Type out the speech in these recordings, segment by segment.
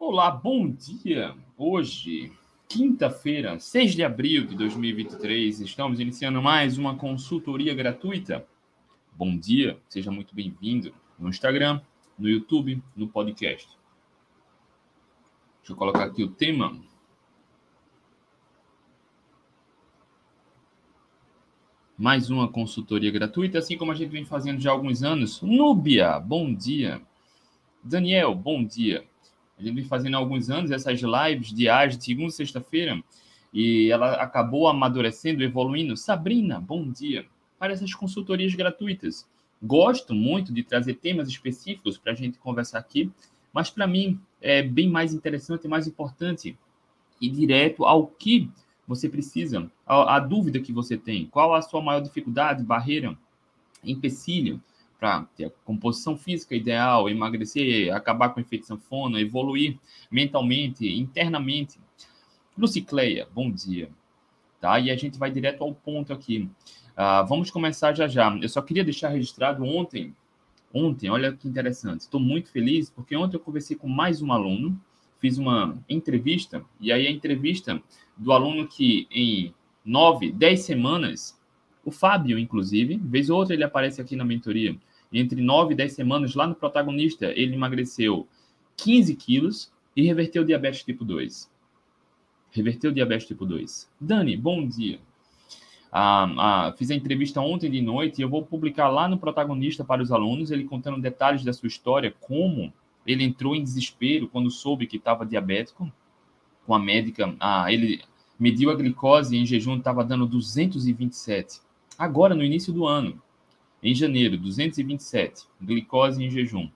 Olá, bom dia! Hoje, quinta-feira, 6 de abril de 2023, estamos iniciando mais uma consultoria gratuita. Bom dia, seja muito bem-vindo no Instagram, no YouTube, no podcast. Deixa eu colocar aqui o tema. Mais uma consultoria gratuita, assim como a gente vem fazendo já há alguns anos. Núbia, bom dia. Daniel, bom dia. Gente vem fazendo há alguns anos essas lives diárias de segunda e sexta-feira e ela acabou amadurecendo, evoluindo. Sabrina, bom dia. Para essas consultorias gratuitas. Gosto muito de trazer temas específicos para a gente conversar aqui, mas para mim é bem mais interessante e mais importante ir direto ao que você precisa, a, a dúvida que você tem, qual a sua maior dificuldade, barreira, empecilho para ter a composição física ideal, emagrecer, acabar com a efeito sanfona, evoluir mentalmente, internamente. Lucicleia, bom dia. Tá? E a gente vai direto ao ponto aqui. Uh, vamos começar já já. Eu só queria deixar registrado ontem, ontem, olha que interessante. Estou muito feliz porque ontem eu conversei com mais um aluno, fiz uma entrevista, e aí a entrevista do aluno que em nove, dez semanas, o Fábio, inclusive, vez ou outra ele aparece aqui na mentoria, entre 9 e 10 semanas, lá no protagonista, ele emagreceu 15 quilos e reverteu diabetes tipo 2. Reverteu diabetes tipo 2. Dani, bom dia. Ah, ah, fiz a entrevista ontem de noite e eu vou publicar lá no protagonista para os alunos, ele contando detalhes da sua história, como ele entrou em desespero quando soube que estava diabético, com a médica. Ah, ele mediu a glicose em jejum, estava dando 227. Agora, no início do ano, em janeiro, 227, glicose em jejum.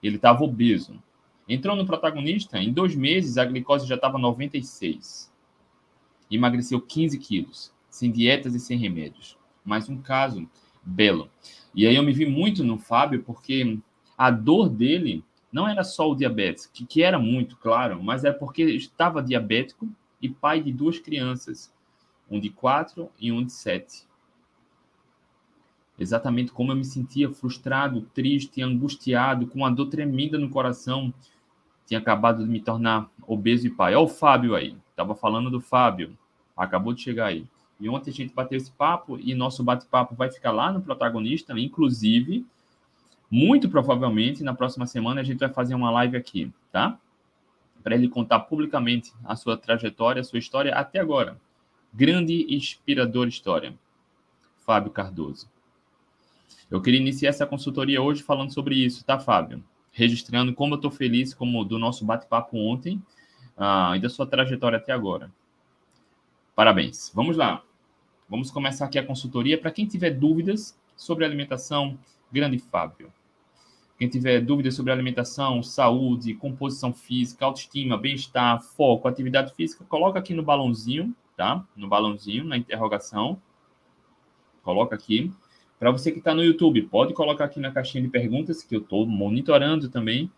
Ele estava obeso. Entrou no protagonista, em dois meses a glicose já estava 96. Emagreceu 15 quilos, sem dietas e sem remédios. Mais um caso belo. E aí eu me vi muito no Fábio, porque a dor dele não era só o diabetes, que, que era muito claro, mas é porque estava diabético e pai de duas crianças, um de quatro e um de sete exatamente como eu me sentia frustrado, triste, angustiado, com uma dor tremenda no coração. Tinha acabado de me tornar obeso e pai. Olha o Fábio aí. Estava falando do Fábio. Acabou de chegar aí. E ontem a gente bateu esse papo e nosso bate-papo vai ficar lá no protagonista, inclusive, muito provavelmente na próxima semana a gente vai fazer uma live aqui, tá? Para ele contar publicamente a sua trajetória, a sua história até agora. Grande e inspiradora história. Fábio Cardoso. Eu queria iniciar essa consultoria hoje falando sobre isso, tá, Fábio? Registrando como eu estou feliz como do nosso bate-papo ontem uh, e da sua trajetória até agora. Parabéns. Vamos lá. Vamos começar aqui a consultoria. Para quem tiver dúvidas sobre alimentação, grande Fábio. Quem tiver dúvidas sobre alimentação, saúde, composição física, autoestima, bem-estar, foco, atividade física, coloca aqui no balãozinho, tá? No balãozinho, na interrogação. Coloca aqui. Para você que está no YouTube, pode colocar aqui na caixinha de perguntas, que eu estou monitorando também.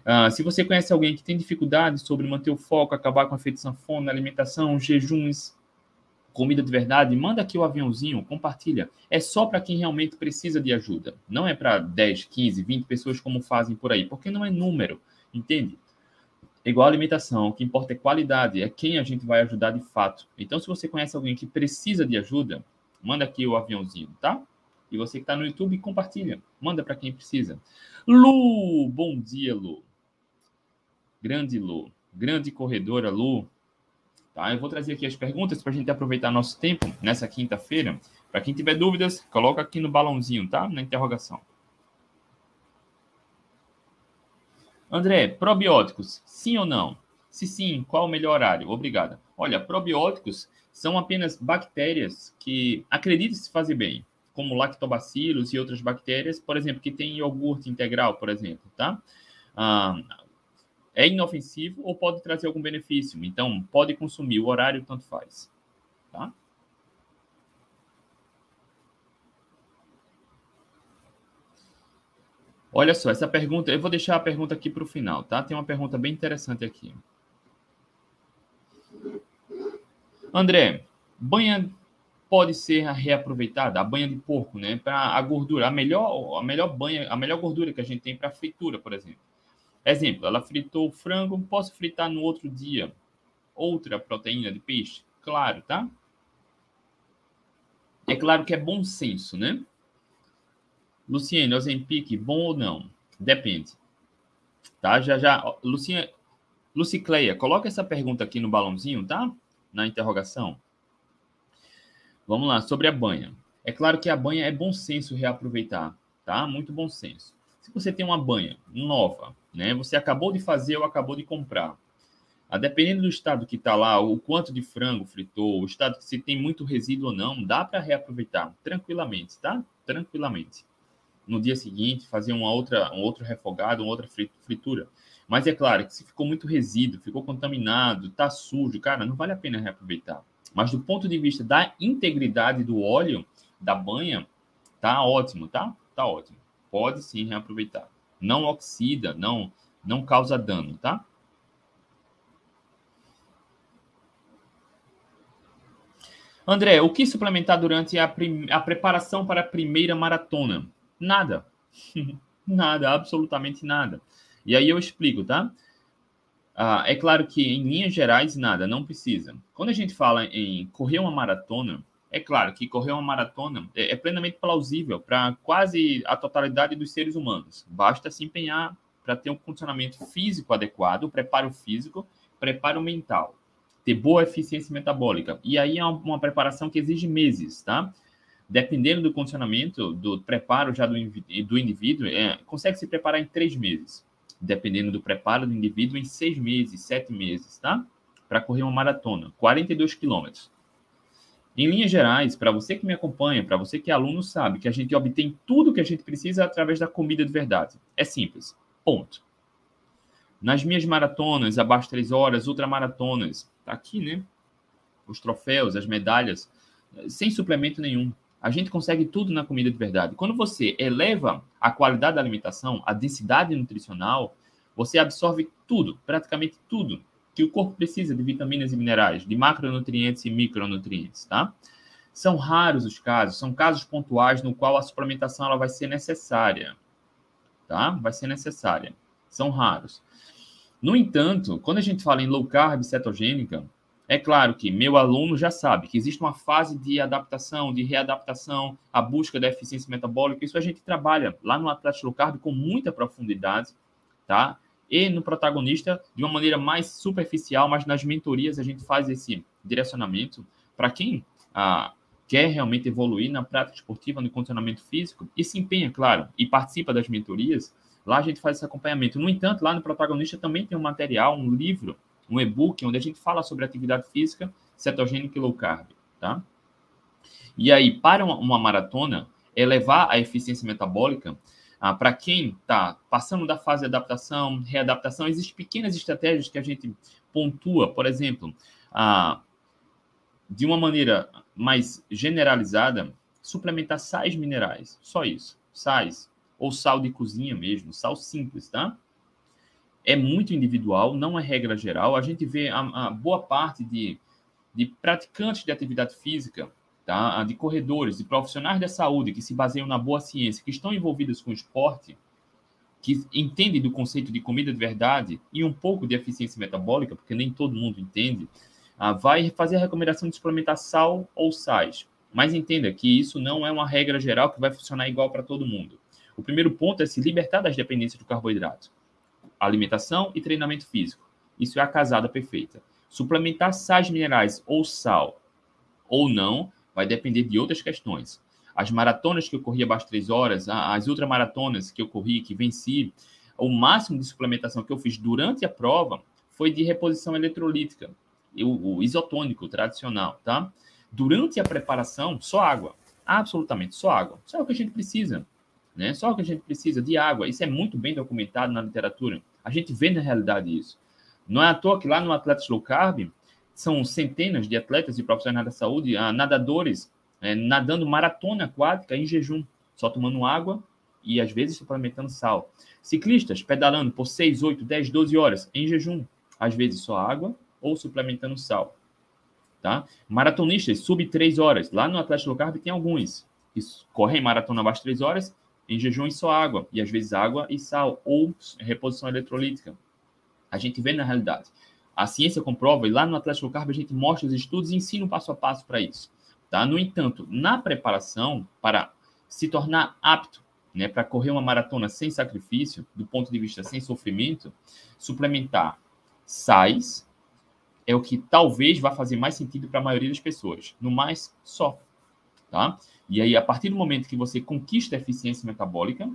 Uh, se você conhece alguém que tem dificuldade sobre manter o foco, acabar com a efeito sanfona, alimentação, jejuns, comida de verdade, manda aqui o aviãozinho, compartilha. É só para quem realmente precisa de ajuda. Não é para 10, 15, 20 pessoas como fazem por aí, porque não é número, entende? Igual alimentação, o que importa é qualidade, é quem a gente vai ajudar de fato. Então, se você conhece alguém que precisa de ajuda, manda aqui o aviãozinho, tá? E você que está no YouTube, compartilha. Manda para quem precisa. Lu, bom dia, Lu. Grande Lu. Grande corredora, Lu. Tá, eu vou trazer aqui as perguntas para a gente aproveitar nosso tempo nessa quinta-feira. Para quem tiver dúvidas, coloca aqui no balãozinho, tá? Na interrogação. André, probióticos, sim ou não? Se sim, qual o melhor horário? Obrigada. Olha, probióticos são apenas bactérias que acreditam se fazer bem como lactobacilos e outras bactérias, por exemplo, que tem iogurte integral, por exemplo, tá? Ah, é inofensivo ou pode trazer algum benefício. Então, pode consumir, o horário tanto faz, tá? Olha só, essa pergunta, eu vou deixar a pergunta aqui para o final, tá? Tem uma pergunta bem interessante aqui. André, banha pode ser reaproveitada, a banha de porco, né, para a gordura, a melhor, a melhor banha, a melhor gordura que a gente tem para fritura, por exemplo. Exemplo, ela fritou o frango, posso fritar no outro dia outra proteína de peixe? Claro, tá? É claro que é bom senso, né? Luciene, Ozempic, bom ou não? Depende. Tá? Já, já. Luciene, Lucicleia, coloca essa pergunta aqui no balãozinho, tá? Na interrogação. Vamos lá, sobre a banha. É claro que a banha é bom senso reaproveitar, tá? Muito bom senso. Se você tem uma banha nova, né? Você acabou de fazer ou acabou de comprar. A dependendo do estado que está lá, o quanto de frango fritou, o estado que se tem muito resíduo ou não, dá para reaproveitar tranquilamente, tá? Tranquilamente. No dia seguinte, fazer uma outra, um outro refogado, uma outra fritura. Mas é claro que se ficou muito resíduo, ficou contaminado, está sujo, cara, não vale a pena reaproveitar. Mas do ponto de vista da integridade do óleo, da banha, tá ótimo, tá? Tá ótimo. Pode sim reaproveitar. Não oxida, não, não causa dano, tá? André, o que suplementar durante a, a preparação para a primeira maratona? Nada. nada, absolutamente nada. E aí eu explico, tá? Ah, é claro que em linhas gerais, nada, não precisa. Quando a gente fala em correr uma maratona, é claro que correr uma maratona é, é plenamente plausível para quase a totalidade dos seres humanos. Basta se empenhar para ter um condicionamento físico adequado, preparo físico, preparo mental, ter boa eficiência metabólica. E aí é uma, preparação que exige meses, tá? Dependendo do condicionamento, do preparo já do, do indivíduo, é, consegue se preparar em três meses dependendo do preparo do indivíduo, em seis meses, sete meses, tá? Para correr uma maratona, 42 quilômetros. Em linhas gerais, para você que me acompanha, para você que é aluno, sabe que a gente obtém tudo que a gente precisa através da comida de verdade. É simples. Ponto. Nas minhas maratonas, abaixo de três horas, ultramaratonas, tá aqui, né? Os troféus, as medalhas, sem suplemento nenhum. A gente consegue tudo na comida de verdade. Quando você eleva a qualidade da alimentação, a densidade nutricional, você absorve tudo, praticamente tudo que o corpo precisa de vitaminas e minerais, de macronutrientes e micronutrientes, tá? São raros os casos, são casos pontuais no qual a suplementação ela vai ser necessária, tá? Vai ser necessária. São raros. No entanto, quando a gente fala em low carb cetogênica, é claro que meu aluno já sabe que existe uma fase de adaptação, de readaptação, a busca da eficiência metabólica. Isso a gente trabalha lá no Atlético Low Carb com muita profundidade, tá? E no protagonista de uma maneira mais superficial, mas nas mentorias a gente faz esse direcionamento para quem ah, quer realmente evoluir na prática esportiva, no condicionamento físico e se empenha, claro, e participa das mentorias. Lá a gente faz esse acompanhamento. No entanto, lá no protagonista também tem um material, um livro um e-book onde a gente fala sobre atividade física, cetogênica e low carb, tá? E aí, para uma, maratona, elevar a eficiência metabólica, ah, para quem está passando da fase de adaptação, readaptação, existem pequenas estratégias que a gente pontua, por exemplo, ah, de uma maneira mais generalizada, suplementar sais minerais, só isso, sais, ou sal de cozinha mesmo, sal simples, tá? É muito individual, não é regra geral. A gente vê a, a boa parte de, de praticantes de atividade física, tá? de corredores, de profissionais da saúde que se baseiam na boa ciência, que estão envolvidos com o esporte, que entendem do conceito de comida de verdade e um pouco de eficiência metabólica, porque nem todo mundo entende, ah, vai fazer a recomendação de suplementar sal ou sais. Mas entenda que isso não é uma regra geral que vai funcionar igual para todo mundo. O primeiro ponto é se libertar das dependências do carboidrato alimentação e treinamento físico. Isso é a casada perfeita. Suplementar sais minerais ou sal ou não vai depender de outras questões. As maratonas que eu corri abaixo de 3 horas, as ultramaratonas que eu corri, que venci, o máximo de suplementação que eu fiz durante a prova foi de reposição eletrolítica, o, o isotônico tradicional, tá? Durante a preparação, só água. Absolutamente, só água. Só é o que a gente precisa. Né? Só o que a gente precisa de água. Isso é muito bem documentado na literatura. A gente vê na realidade isso. Não é à toa que lá no Atletas Low Carb são centenas de atletas e profissionais da saúde, ah, nadadores, é, nadando maratona aquática em jejum, só tomando água e às vezes suplementando sal. Ciclistas pedalando por 6, 8, 10, 12 horas em jejum, às vezes só água ou suplementando sal. Tá? Maratonistas sub 3 horas. Lá no Atlético Low Carb tem alguns que correm maratona abaixo de 3 horas em jejum e só água, e às vezes água e sal, ou reposição eletrolítica. A gente vê na realidade. A ciência comprova, e lá no Atlético Carbo a gente mostra os estudos e ensina o passo a passo para isso. Tá? No entanto, na preparação para se tornar apto né, para correr uma maratona sem sacrifício, do ponto de vista sem sofrimento, suplementar sais é o que talvez vá fazer mais sentido para a maioria das pessoas. No mais, só. Tá? E aí, a partir do momento que você conquista a eficiência metabólica,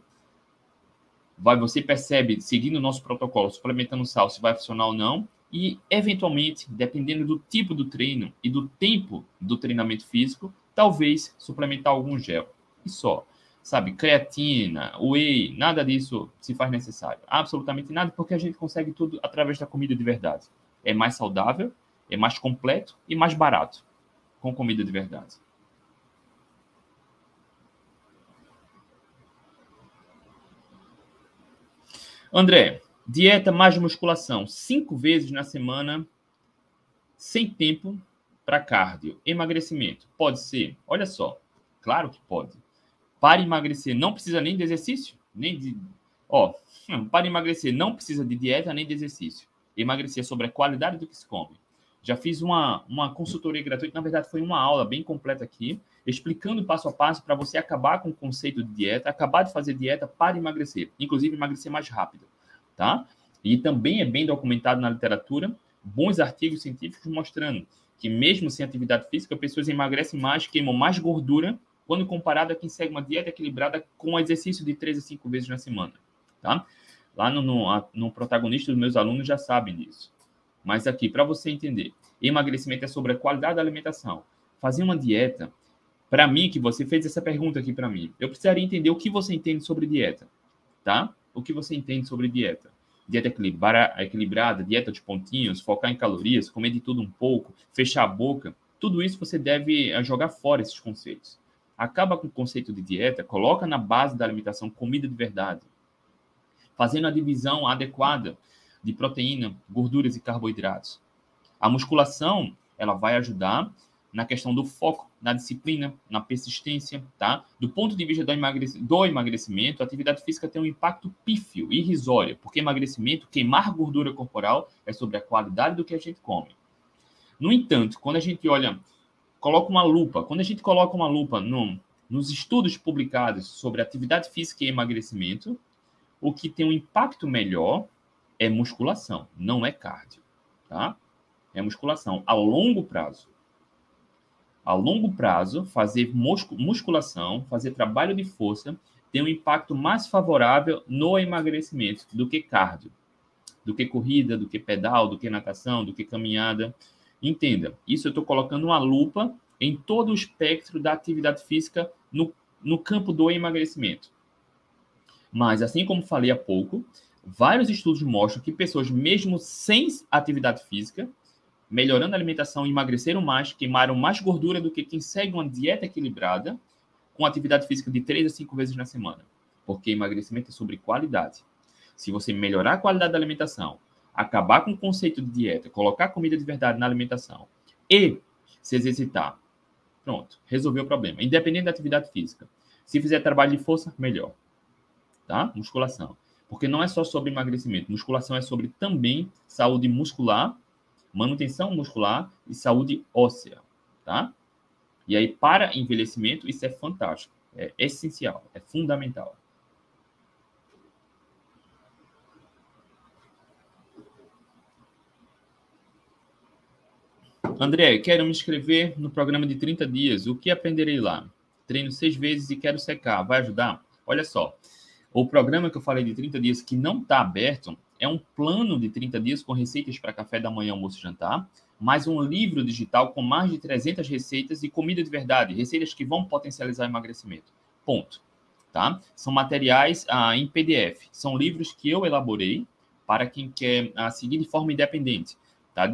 vai, você percebe, seguindo o nosso protocolo, suplementando sal, se vai funcionar ou não, e, eventualmente, dependendo do tipo do treino e do tempo do treinamento físico, talvez suplementar algum gel. E só. Sabe, creatina, whey, nada disso se faz necessário. Absolutamente nada, porque a gente consegue tudo através da comida de verdade. É mais saudável, é mais completo e mais barato com comida de verdade. André, dieta mais musculação, cinco vezes na semana, sem tempo para cardio. Emagrecimento, pode ser? Olha só, claro que pode. Para emagrecer, não precisa nem de exercício, nem de. Ó, para emagrecer, não precisa de dieta nem de exercício. Emagrecer é sobre a qualidade do que se come. Já fiz uma, uma consultoria gratuita, na verdade, foi uma aula bem completa aqui, explicando passo a passo para você acabar com o conceito de dieta, acabar de fazer dieta para emagrecer, inclusive emagrecer mais rápido tá? E também é bem documentado na literatura, bons artigos científicos mostrando que mesmo sem atividade física, pessoas emagrecem mais, queimam mais gordura quando comparado a quem segue uma dieta equilibrada com exercício de 3 a 5 vezes na semana, tá? Lá no, no, no protagonista dos meus alunos já sabem disso. Mas aqui, para você entender, emagrecimento é sobre a qualidade da alimentação. Fazer uma dieta, para mim, que você fez essa pergunta aqui para mim, eu precisaria entender o que você entende sobre dieta, tá? o que você entende sobre dieta. Dieta equilibrada, dieta de pontinhos, focar em calorias, comer de tudo um pouco, fechar a boca, tudo isso você deve eh, jogar fora esses conceitos. Acaba com o conceito de dieta, coloca na base da alimentação comida de verdade, fazendo a divisão adequada de proteína, gorduras e carboidratos. A musculação, ela vai ajudar na questão do foco, na disciplina, na persistência, tá? Do ponto de vista do, emagrecimento, do emagrecimento, a atividade física tem um impacto pífio, irrisório, porque emagrecimento, queimar gordura corporal, é sobre a qualidade do que a gente come. No entanto, quando a gente olha, coloca uma lupa, quando a gente coloca uma lupa no, nos estudos publicados sobre atividade física e emagrecimento, o que tem um impacto melhor é musculação, não é cardio, tá? É musculação a longo prazo a longo prazo, fazer musculação, fazer trabalho de força, tem um impacto mais favorável no emagrecimento do que cardio, do que corrida, do que pedal, do que natação, do que caminhada. Entenda, isso eu estou colocando uma lupa em todo o espectro da atividade física no, no campo do emagrecimento. Mas, assim como falei há pouco, vários estudos mostram que pessoas, mesmo sem atividade física, melhorando a alimentação, emagreceram mais, queimaram mais gordura do que quem segue uma dieta equilibrada com atividade física de 3 a 5 vezes na semana. Porque emagrecimento é sobre qualidade. Se você melhorar a qualidade da alimentação, acabar com o conceito de dieta, colocar comida de verdade na alimentação e se exercitar, pronto, resolveu o problema. Independente da atividade física. Se fizer trabalho de força, melhor. Tá? Musculação. Porque não é só sobre emagrecimento. Musculação é sobre também saúde muscular manutenção muscular e saúde óssea, tá? E aí, para envelhecimento, isso é fantástico, é essencial, é fundamental. André, quero me inscrever no programa de 30 dias. O que aprenderei lá? Treino seis vezes e quero secar. Vai ajudar? Olha só. O programa que eu falei de 30 dias que não está aberto é um plano de 30 dias com receitas para café da manhã, almoço e jantar, mais um livro digital com mais de 300 receitas e comida de verdade, receitas que vão potencializar o emagrecimento. Ponto. Tá? São materiais ah, em PDF. São livros que eu elaborei para quem quer ah, seguir de forma independente. Tá?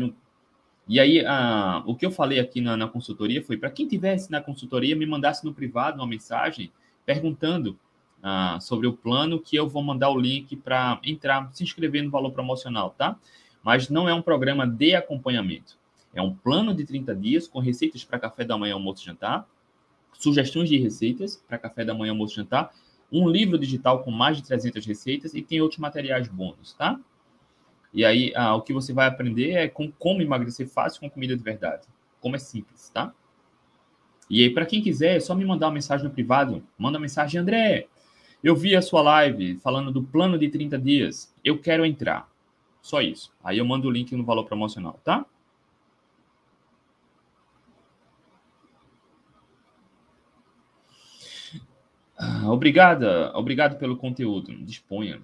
E aí, ah, o que eu falei aqui na, na consultoria foi para quem tivesse na consultoria, me mandasse no privado uma mensagem perguntando uh, sobre o plano, que eu vou mandar o link para entrar, se inscrever no valor promocional, tá? Mas não é um programa de acompanhamento. É um plano de 30 dias com receitas para café da manhã, almoço e jantar, sugestões de receitas para café da manhã, almoço e jantar, um livro digital com mais de 300 receitas e tem outros materiais bônus, tá? E aí, ah, o que você vai aprender é com como emagrecer fácil com comida de verdade. Como é simples, tá? E aí, para quem quiser, é só me mandar uma mensagem no privado. Manda uma mensagem, André. Eu vi a sua live falando do plano de 30 dias. Eu quero entrar. Só isso. Aí eu mando o link no valor promocional, tá? Ah, obrigada, obrigado pelo conteúdo. Disponha,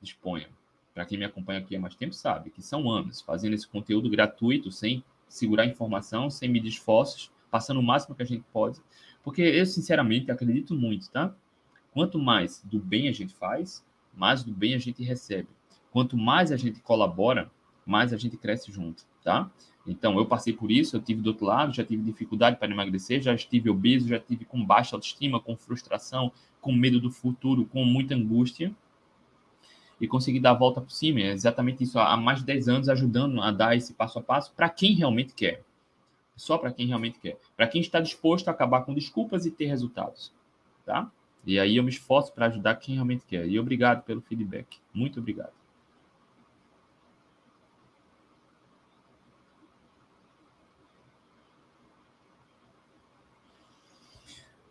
disponha. Para quem me acompanha aqui há mais tempo sabe que são anos fazendo esse conteúdo gratuito, sem segurar informação, sem medir esforços, passando o máximo que a gente pode, porque eu sinceramente acredito muito, tá? Quanto mais do bem a gente faz, mais do bem a gente recebe. Quanto mais a gente colabora, mais a gente cresce junto, tá? Então, eu passei por isso, eu tive do outro lado, já tive dificuldade para emagrecer, já estive obeso, já tive com baixa autoestima, com frustração, com medo do futuro, com muita angústia. E consegui dar a volta por cima. É exatamente isso, há mais de 10 anos ajudando a dar esse passo a passo para quem realmente quer. Só para quem realmente quer. Para quem está disposto a acabar com desculpas e ter resultados. Tá? E aí eu me esforço para ajudar quem realmente quer. E obrigado pelo feedback. Muito obrigado.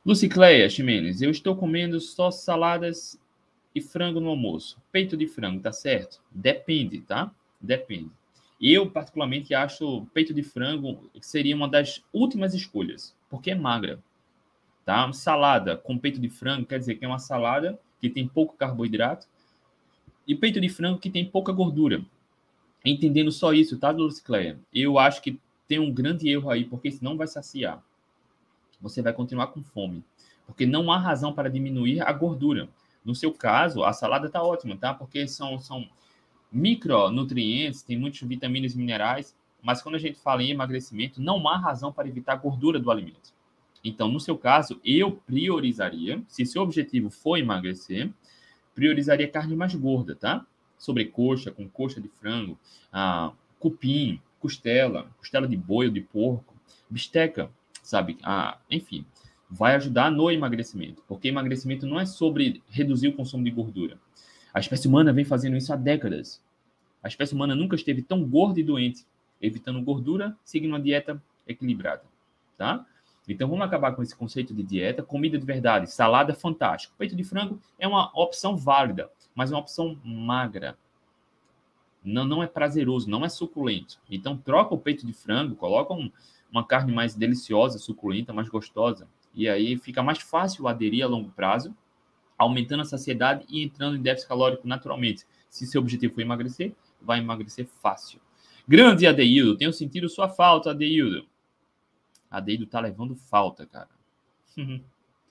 Lucicleia Ximenes, eu estou comendo só saladas e frango no almoço. Peito de frango, tá certo? Depende, tá? Depende. Eu, particularmente, acho peito de frango seria uma das últimas escolhas, porque é magra. Tá? Salada com peito de frango quer dizer que é uma salada que tem pouco carboidrato e peito de frango que tem pouca gordura. Entendendo só isso, tá, Lucicleia? Eu acho que tem um grande erro aí, porque senão vai saciar você vai continuar com fome. Porque não há razão para diminuir a gordura. No seu caso, a salada está ótima, tá? Porque são, são micronutrientes, tem muitas vitaminas e minerais, mas quando a gente fala em emagrecimento, não há razão para evitar a gordura do alimento. Então, no seu caso, eu priorizaria, se seu objetivo for emagrecer, priorizaria carne mais gorda, tá? Sobrecoxa, com coxa de frango, ah, cupim, costela, costela de boi ou de porco, bisteca, sabe? Ah, enfim, vai ajudar no emagrecimento, porque emagrecimento não é sobre reduzir o consumo de gordura. A espécie humana vem fazendo isso há décadas. A espécie humana nunca esteve tão gorda e doente, evitando gordura, seguindo uma dieta equilibrada, tá? Então vamos acabar com esse conceito de dieta, comida de verdade, salada fantástico. Peito de frango é uma opção válida, mas é uma opção magra. Não, não é prazeroso, não é suculento. Então troca o peito de frango, coloca um, uma carne mais deliciosa, suculenta, mais gostosa. E aí fica mais fácil aderir a longo prazo, aumentando a saciedade e entrando em déficit calórico naturalmente. Se seu objetivo for emagrecer, vai emagrecer fácil. Grande Adeildo, tenho sentido sua falta, Adeildo. Adeildo tá levando falta, cara.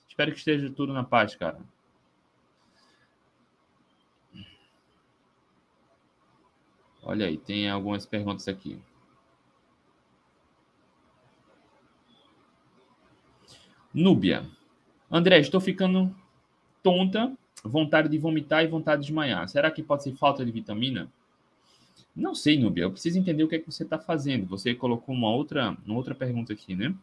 Espero que esteja tudo na paz, cara. Olha aí, tem algumas perguntas aqui. Núbia. André, estou ficando tonta, vontade de vomitar e vontade de desmaiar. Será que pode ser falta de vitamina? Não sei, Núbia. Eu preciso entender o que é que você está fazendo. Você colocou uma outra, uma outra pergunta aqui, né?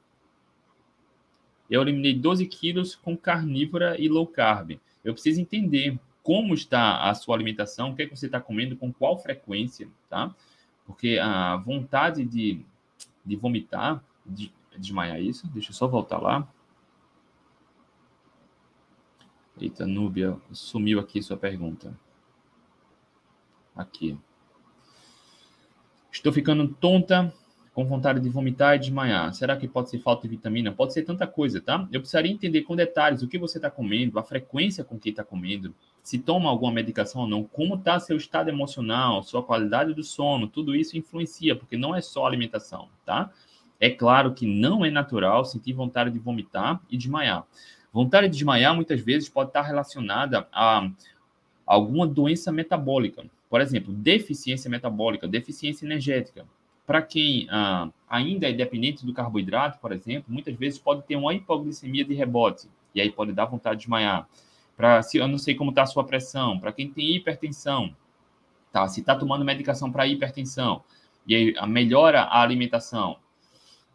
Eu eliminei 12 quilos com carnívora e low carb. Eu preciso entender como está a sua alimentação, o que é que você está comendo, com qual frequência, tá? Porque a vontade de, de vomitar, de desmaiar isso, deixa eu só voltar lá. Eita, Núbia, sumiu aqui sua pergunta. Aqui. Estou ficando tonta, com vontade de vomitar e desmaiar. Será que pode ser falta de vitamina? Pode ser tanta coisa, tá? Eu precisaria entender com detalhes o que você está comendo, a frequência com que está comendo, se toma alguma medicação ou não, como está seu estado emocional, sua qualidade do sono, tudo isso influencia, porque não é só alimentação, tá? É claro que não é natural sentir vontade de vomitar e desmaiar. Vontade de desmaiar muitas vezes pode estar relacionada a alguma doença metabólica. Por exemplo, deficiência metabólica, deficiência energética. Para quem ah, ainda é dependente do carboidrato, por exemplo, muitas vezes pode ter uma hipoglicemia de rebote e aí pode dar vontade de desmaiar. Para se eu não sei como está a sua pressão, para quem tem hipertensão, tá? Se está tomando medicação para hipertensão e aí melhora a alimentação,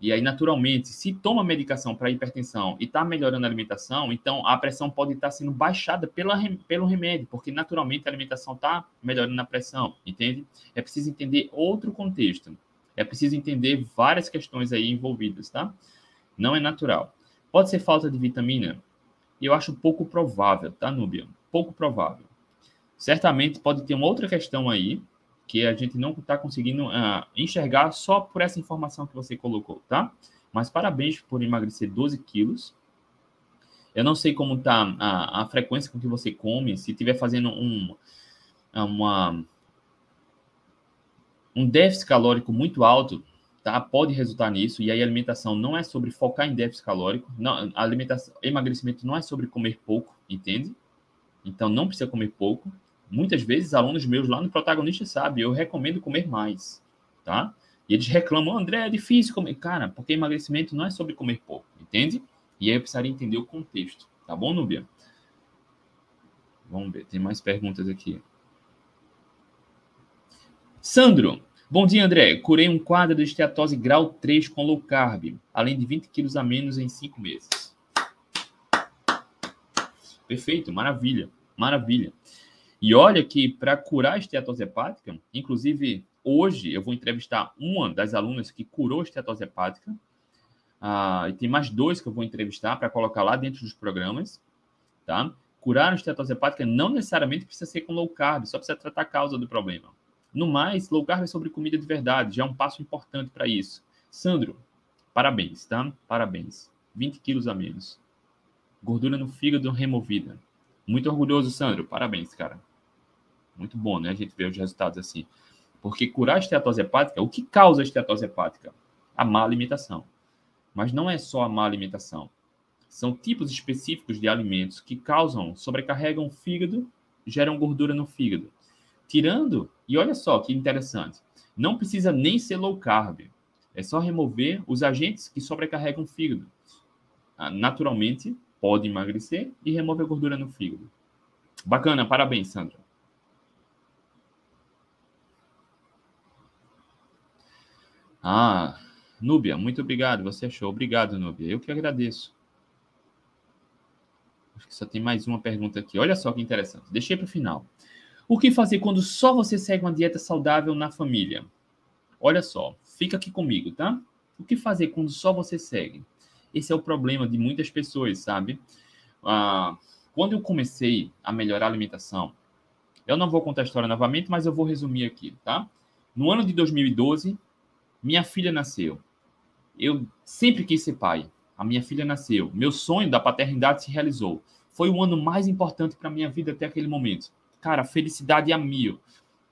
E aí, naturalmente, se toma medicação para hipertensão e está melhorando a alimentação, então a pressão pode estar tá sendo baixada pela, pelo remédio, porque naturalmente a alimentação está melhorando a pressão, entende? É preciso entender outro contexto. É preciso entender várias questões aí envolvidas, tá? Não é natural. Pode ser falta de vitamina? Eu acho pouco provável, tá, Núbia? Pouco provável. Certamente pode ter uma outra questão aí, que a gente não está conseguindo uh, enxergar só por essa informação que você colocou, tá? Mas parabéns por emagrecer 12 quilos. Eu não sei como está a, a, frequência com que você come, se estiver fazendo um, uma, um déficit calórico muito alto, tá? Pode resultar nisso. E aí a alimentação não é sobre focar em déficit calórico. Não, alimentação, emagrecimento não é sobre comer pouco, entende? Então não precisa comer pouco muitas vezes alunos meus lá no protagonista sabem, eu recomendo comer mais, tá? E eles reclamam, André, é difícil comer. Cara, porque emagrecimento não é sobre comer pouco, entende? E aí eu precisaria entender o contexto, tá bom, Núbia? Vamos ver, tem mais perguntas aqui. Sandro, bom dia, André. Curei um quadro de esteatose grau 3 com low carb, além de 20 quilos a menos em 5 meses. Perfeito, maravilha, maravilha. E olha que para curar a esteatose hepática, inclusive hoje eu vou entrevistar uma das alunas que curou a esteatose hepática, ah, e tem mais dois que eu vou entrevistar para colocar lá dentro dos programas, tá? Curar a esteatose hepática não necessariamente precisa ser com low carb, só precisa tratar a causa do problema. No mais, low carb é sobre comida de verdade, já é um passo importante para isso. Sandro, parabéns, tá? Parabéns. 20 quilos a menos. Gordura no fígado removida. Muito orgulhoso, Sandro. Parabéns, cara. Muito bom, né? A gente vê os resultados assim. Porque curar a esteatose hepática, o que causa a esteatose hepática? A má alimentação. Mas não é só a má alimentação. São tipos específicos de alimentos que causam, sobrecarregam o fígado, geram gordura no fígado. Tirando, e olha só que interessante, não precisa nem ser low carb. É só remover os agentes que sobrecarregam o fígado. Ah, naturalmente, pode emagrecer e remove a gordura no fígado. Bacana, parabéns, Sandra. Ah, Núbia, muito obrigado. Você achou? Obrigado, Núbia. Eu que agradeço. Acho que só tem mais uma pergunta aqui. Olha só que interessante. Deixei para o final. O que fazer quando só você segue uma dieta saudável na família? Olha só, fica aqui comigo, tá? O que fazer quando só você segue? Esse é o problema de muitas pessoas, sabe? Ah, quando eu comecei a melhorar a alimentação, eu não vou contar a história novamente, mas eu vou resumir aqui, tá? No ano de 2012, minha filha nasceu. Eu sempre quis ser pai. A minha filha nasceu. Meu sonho da paternidade se realizou. Foi o ano mais importante para minha vida até aquele momento. Cara, felicidade a mil.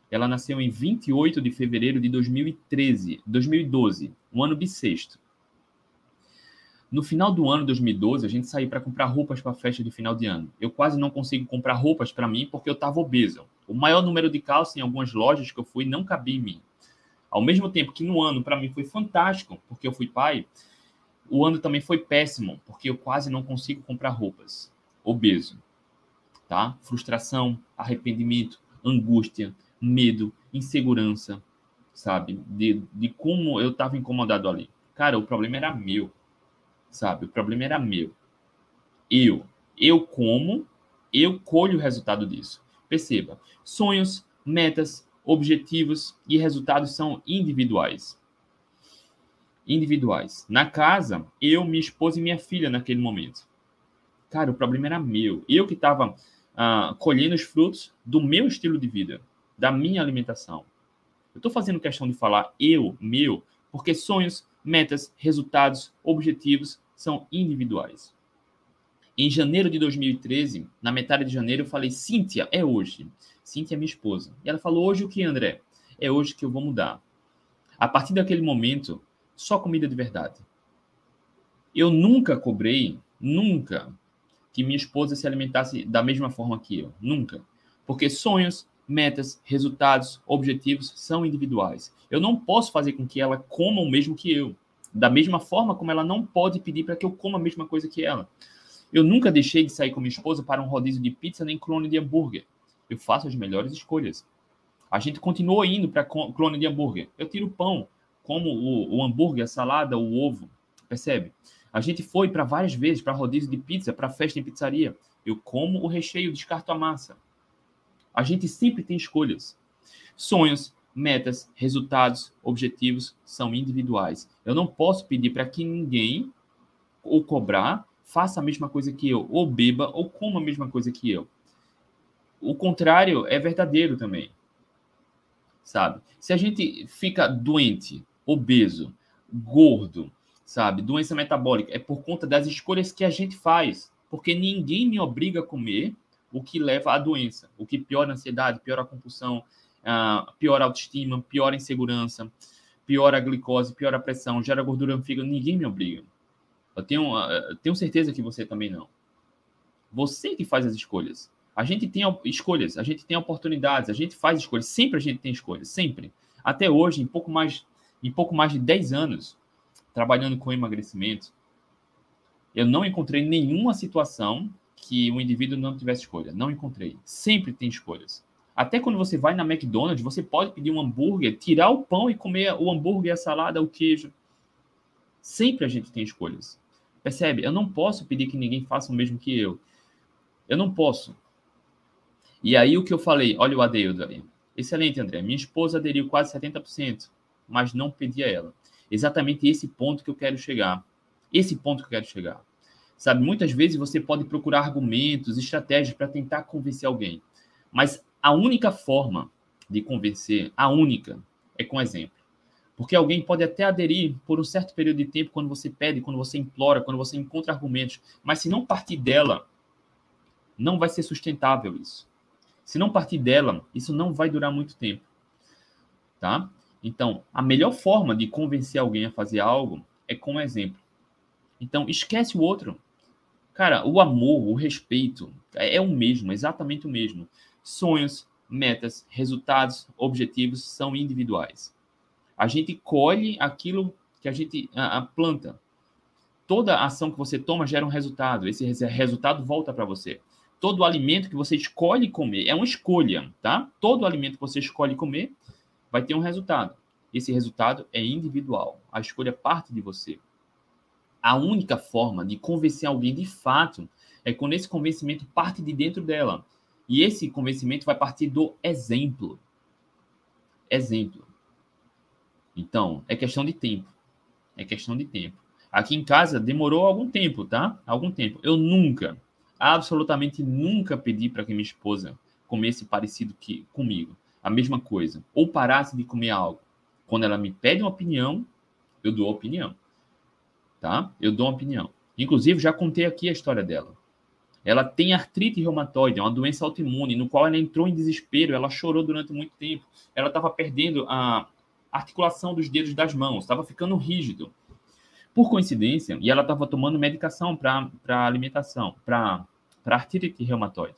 Ela nasceu em 28 de fevereiro de 2013, 2012, um ano bissexto. No final do ano 2012, a gente saiu para comprar roupas para a festa de final de ano. Eu quase não consigo comprar roupas para mim porque eu estava obeso. O maior número de calças em algumas lojas que eu fui não cabia em mim. Ao mesmo tempo que no ano para mim foi fantástico, porque eu fui pai, o ano também foi péssimo, porque eu quase não consigo comprar roupas. Obeso, tá? Frustração, arrependimento, angústia, medo, insegurança, sabe? De, de como eu estava incomodado ali. Cara, o problema era meu, sabe? O problema era meu. Eu. Eu como, eu colho o resultado disso. Perceba, sonhos, metas, objetivos e resultados são individuais. Individuais. Na casa, eu, minha esposa e minha filha naquele momento. Cara, o problema era meu. Eu que estava ah, colhendo os frutos do meu estilo de vida, da minha alimentação. Eu estou fazendo questão de falar eu, meu, porque sonhos, metas, resultados, objetivos são individuais. Em janeiro de 2013, na metade de janeiro, eu falei: Cíntia, é hoje. Cíntia é minha esposa. E ela falou: Hoje o que, André? É hoje que eu vou mudar. A partir daquele momento, só comida de verdade. Eu nunca cobrei, nunca, que minha esposa se alimentasse da mesma forma que eu. Nunca. Porque sonhos, metas, resultados, objetivos são individuais. Eu não posso fazer com que ela coma o mesmo que eu. Da mesma forma como ela não pode pedir para que eu coma a mesma coisa que ela. Eu nunca deixei de sair com minha esposa para um rodízio de pizza nem clone de hambúrguer eu faço as melhores escolhas. A gente continua indo para clone de hambúrguer. Eu tiro pão, como o, o hambúrguer, a salada, o ovo. Percebe? A gente foi para várias vezes para rodízio de pizza, para festa em pizzaria. Eu como o recheio, descarto a massa. A gente sempre tem escolhas. Sonhos, metas, resultados, objetivos são individuais. Eu não posso pedir para que ninguém ou cobrar faça a mesma coisa que eu, ou beba ou coma a mesma coisa que eu. O contrário é verdadeiro também. Sabe? Se a gente fica doente, obeso, gordo, sabe? Doença metabólica é por conta das escolhas que a gente faz, porque ninguém me obriga a comer o que leva à doença, o que piora a ansiedade, piora a compulsão, uh, piora a autoestima, piora a insegurança, piora a glicose, piora a pressão, gera gordura no fígado, ninguém me obriga. Eu tenho, uh, tenho certeza que você também não. Você que faz as escolhas. A gente tem escolhas, a gente tem oportunidades, a gente faz escolhas, sempre a gente tem escolhas, sempre. Até hoje, em pouco mais, em pouco mais de 10 anos, trabalhando com emagrecimento, eu não encontrei nenhuma situação que o indivíduo não tivesse escolha. Não encontrei. Sempre tem escolhas. Até quando você vai na McDonald's, você pode pedir um hambúrguer, tirar o pão e comer o hambúrguer, a salada, o queijo. Sempre a gente tem escolhas. Percebe? Eu não posso pedir que ninguém faça o mesmo que eu. Eu não posso. E aí o que eu falei, olha o Adeildo ali. Excelente, André. Minha esposa aderiu quase 70%, mas não pedi a ela. Exatamente esse ponto que eu quero chegar. Esse ponto que eu quero chegar. Sabe, muitas vezes você pode procurar argumentos, estratégias para tentar convencer alguém. Mas a única forma de convencer, a única, é com exemplo. Porque alguém pode até aderir por um certo período de tempo quando você pede, quando você implora, quando você encontra argumentos, mas se não partir dela, não vai ser sustentável isso. Se não partir dela, isso não vai durar muito tempo. Tá? Então, a melhor forma de convencer alguém a fazer algo é com um exemplo. Então, esquece o outro. Cara, o amor, o respeito é o mesmo, exatamente o mesmo. Sonhos, metas, resultados, objetivos são individuais. A gente colhe aquilo que a gente a, a planta. Toda ação que você toma gera um resultado. Esse resultado volta para você todo alimento que você escolhe comer é uma escolha, tá? Todo alimento que você escolhe comer vai ter um resultado. Esse resultado é individual. A escolha parte de você. A única forma de convencer alguém de fato é quando esse convencimento parte de dentro dela. E esse convencimento vai partir do exemplo. Exemplo. Então, é questão de tempo. É questão de tempo. Aqui em casa demorou algum tempo, tá? Algum tempo. Eu nunca, absolutamente nunca pedi para que minha esposa comesse parecido que comigo, a mesma coisa, ou parasse de comer algo. Quando ela me pede uma opinião, eu dou a opinião. Tá? Eu dou uma opinião. Inclusive, já contei aqui a história dela. Ela tem artrite reumatoide, é uma doença autoimune, no qual ela entrou em desespero, ela chorou durante muito tempo. Ela estava perdendo a articulação dos dedos das mãos, estava ficando rígido. Por coincidência, e ela estava tomando medicação para alimentação, para artrite reumatoide.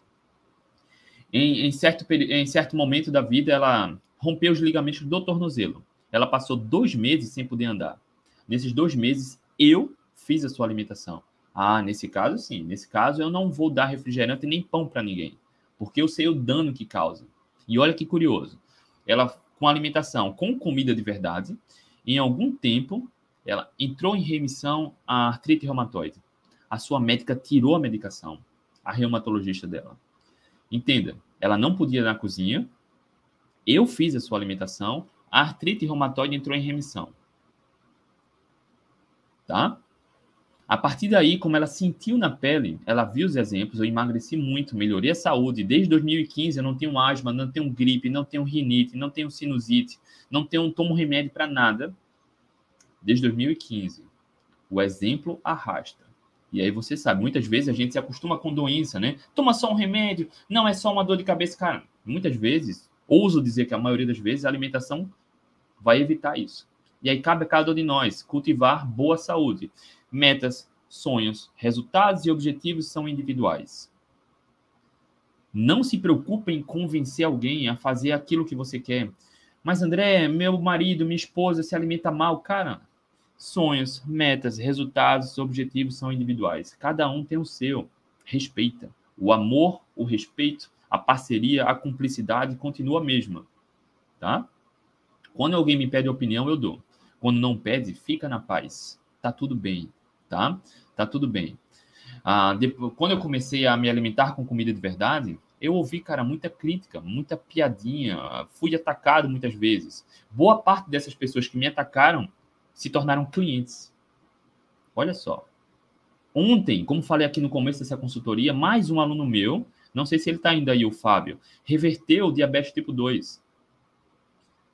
Em, em, certo, em certo momento da vida, ela rompeu os ligamentos do tornozelo. Ela passou dois meses sem poder andar. Nesses dois meses, eu fiz a sua alimentação. Ah, nesse caso, sim. Nesse caso, eu não vou dar refrigerante nem pão para ninguém, porque eu sei o dano que causa. E olha que curioso. Ela, com alimentação, com comida de verdade, em algum tempo, ela entrou em remissão a artrite reumatoide. A sua médica tirou a medicação, a reumatologista dela. Entenda, ela não podia ir na cozinha. Eu fiz a sua alimentação, a artrite reumatoide entrou em remissão. Tá? A partir daí, como ela sentiu na pele, ela viu os exemplos, eu emagreci muito, melhorei a saúde. Desde 2015 eu não tenho asma, não tenho gripe, não tenho rinite, não tenho sinusite, não tenho tomo remédio para nada desde 2015. O exemplo arrasta. E aí você sabe, muitas vezes a gente se acostuma com doença, né? Toma só um remédio, não é só uma dor de cabeça, cara. Muitas vezes, ouso dizer que a maioria das vezes a alimentação vai evitar isso. E aí cabe a cada um de nós cultivar boa saúde. Metas, sonhos, resultados e objetivos são individuais. Não se preocupe em convencer alguém a fazer aquilo que você quer. Mas André, meu marido, minha esposa se alimenta mal, cara. Sonhos, metas, resultados, objetivos são individuais. Cada um tem o seu. Respeita. O amor, o respeito, a parceria, a cumplicidade continua a mesma, tá? Quando alguém me pede opinião, eu dou. Quando não pede, fica na paz. Tá tudo bem, tá? Tá tudo bem. Ah, depois, quando eu comecei a me alimentar com comida de verdade, eu ouvi, cara, muita crítica, muita piadinha, fui atacado muitas vezes. Boa parte dessas pessoas que me atacaram se tornaram clientes. Olha só. Ontem, como falei aqui no começo dessa consultoria, mais um aluno meu, não sei se ele está ainda aí, o Fábio, reverteu o diabetes tipo 2.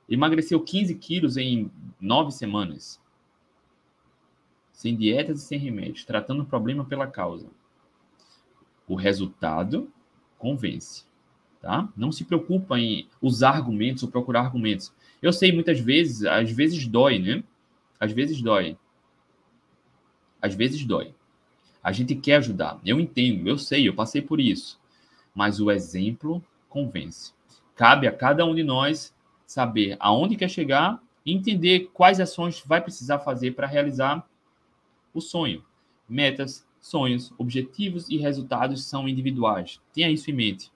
Emagreceu 15 quilos em nove semanas. Sem dietas e sem remédios, tratando o problema pela causa. O resultado convence. Tá? Não se preocupa em usar argumentos ou procurar argumentos. Eu sei muitas vezes, às vezes dói, né? Às vezes dói. Às vezes dói. A gente quer ajudar. Eu entendo, eu sei, eu passei por isso. Mas o exemplo convence. Cabe a cada um de nós saber aonde quer chegar e entender quais ações vai precisar fazer para realizar o sonho. Metas, sonhos, objetivos e resultados são individuais. Tenha isso em mente.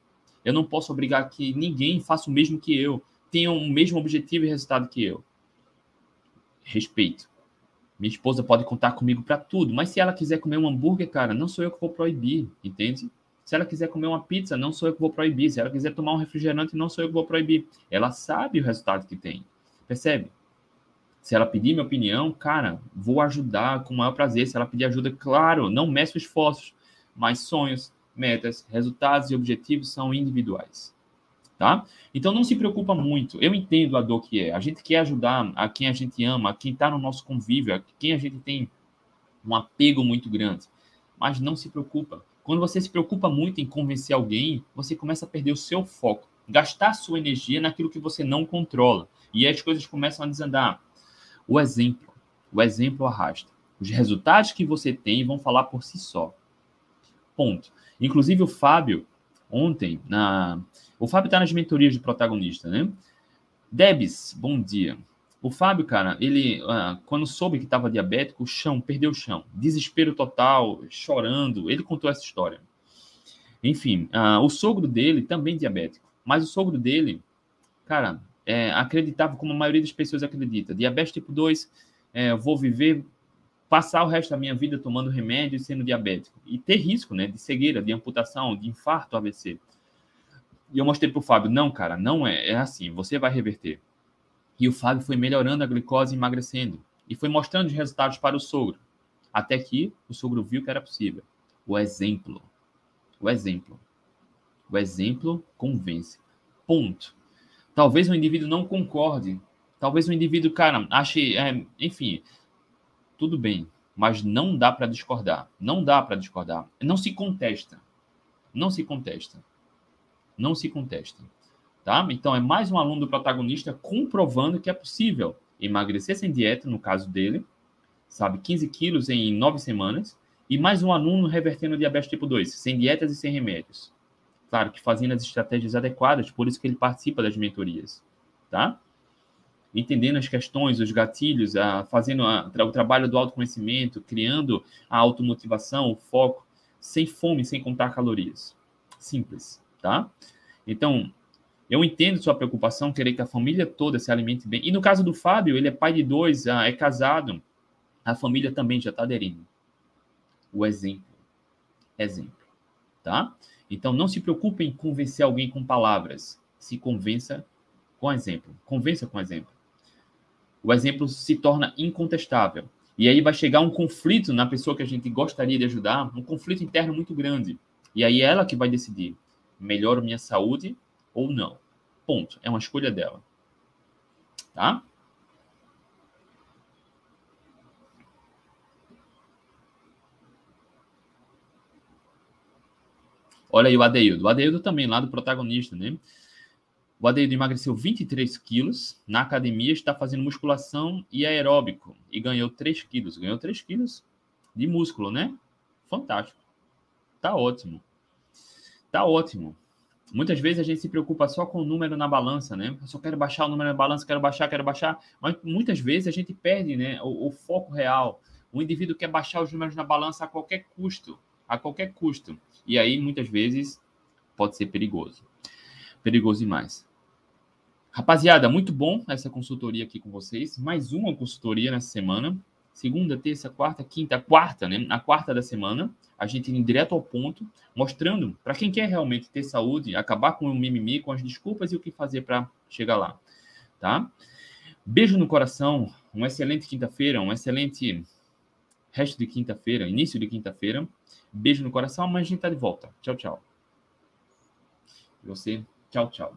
Eu não posso obrigar que ninguém faça o mesmo que eu, tenha o mesmo objetivo e resultado que eu. Respeito. Minha esposa pode contar comigo para tudo, mas se ela quiser comer um hambúrguer, cara, não sou eu que vou proibir, entende? Se ela quiser comer uma pizza, não sou eu que vou proibir. Se ela quiser tomar um refrigerante, não sou eu que vou proibir. Ela sabe o resultado que tem. Percebe? Se ela pedir minha opinião, cara, vou ajudar com o maior prazer. Se ela pedir ajuda, claro, não meço esforços, mas sonhos, metas, resultados e objetivos são individuais. Tá? Então não se preocupa muito. Eu entendo a dor que é. A gente quer ajudar a quem a gente ama, a quem está no nosso convívio, a quem a gente tem um apego muito grande. Mas não se preocupa. Quando você se preocupa muito em convencer alguém, você começa a perder o seu foco, gastar sua energia naquilo que você não controla. E as coisas começam a desandar. O exemplo, o exemplo arrasta. Os resultados que você tem vão falar por si só. Ponto. Inclusive o Fábio, ontem, na... o Fábio está nas mentorias de protagonista, né? Debs, bom dia. O Fábio, cara, ele, uh, quando soube que estava diabético, o chão, perdeu o chão. Desespero total, chorando. Ele contou essa história. Enfim, uh, o sogro dele, também diabético. Mas o sogro dele, cara, é, acreditava, como a maioria das pessoas acredita, diabetes tipo 2, é, vou viver, passar o resto da minha vida tomando remédio e sendo diabético. E ter risco, né, de cegueira, de amputação, de infarto, AVC. E eu mostrei para o Fábio, não, cara, não é, é assim, você vai reverter. E o Fábio foi melhorando a glicose emagrecendo. E foi mostrando os resultados para o sogro. Até que o sogro viu que era possível. O exemplo. O exemplo. O exemplo convence. Ponto. Talvez o indivíduo não concorde. Talvez o indivíduo, cara, ache. É, enfim, tudo bem. Mas não dá para discordar. Não dá para discordar. Não se contesta. Não se contesta. Não se contesta. Tá? Então, é mais um aluno do protagonista comprovando que é possível emagrecer sem dieta, no caso dele, sabe, 15 quilos em nove semanas, e mais um aluno revertendo diabetes tipo 2, sem dietas e sem remédios. Claro que fazendo as estratégias adequadas, por isso que ele participa das mentorias, tá? Entendendo as questões, os gatilhos, a, fazendo a, o trabalho do autoconhecimento, criando a automotivação, o foco, sem fome, sem contar calorias. Simples, tá? Então, eu entendo sua preocupação, querer que a família toda se alimente bem. E no caso do Fábio, ele é pai de dois, é casado, a família também já está aderindo. O exemplo. Exemplo. Tá? Então, não se preocupe em convencer alguém com palavras. Se convença com exemplo. Convença com exemplo. O exemplo se torna incontestável. E aí vai chegar um conflito na pessoa que a gente gostaria de ajudar, um conflito interno muito grande. E aí é ela que vai decidir: melhoro minha saúde ou não. Ponto. É uma escolha dela. Tá? Olha aí o Adeildo. O Adeildo também, lá do protagonista, né? O Adeildo emagreceu 23 quilos na academia, está fazendo musculação e aeróbico. E ganhou 3 quilos. Ganhou 3 quilos de músculo, né? Fantástico. Tá ótimo. Tá ótimo. Muitas vezes a gente se preocupa só com o número na balança, né? Eu só quero baixar o número na balança, quero baixar, quero baixar. Mas muitas vezes a gente perde né, o, o foco real. O indivíduo quer baixar os números na balança a qualquer custo, a qualquer custo. E aí, muitas vezes, pode ser perigoso. Perigoso demais. Rapaziada, muito bom essa consultoria aqui com vocês. Mais uma consultoria nessa semana. Segunda, terça, quarta, quinta, quarta, né? A quarta da semana. A gente indo direto ao ponto, mostrando para quem quer realmente ter saúde, acabar com o mimimi, com as desculpas e o que fazer para chegar lá, tá? Beijo no coração, uma excelente quinta-feira, um excelente resto de quinta-feira, início de quinta-feira. Beijo no coração, amanhã a gente tá de volta. Tchau, tchau. E você, tchau, tchau.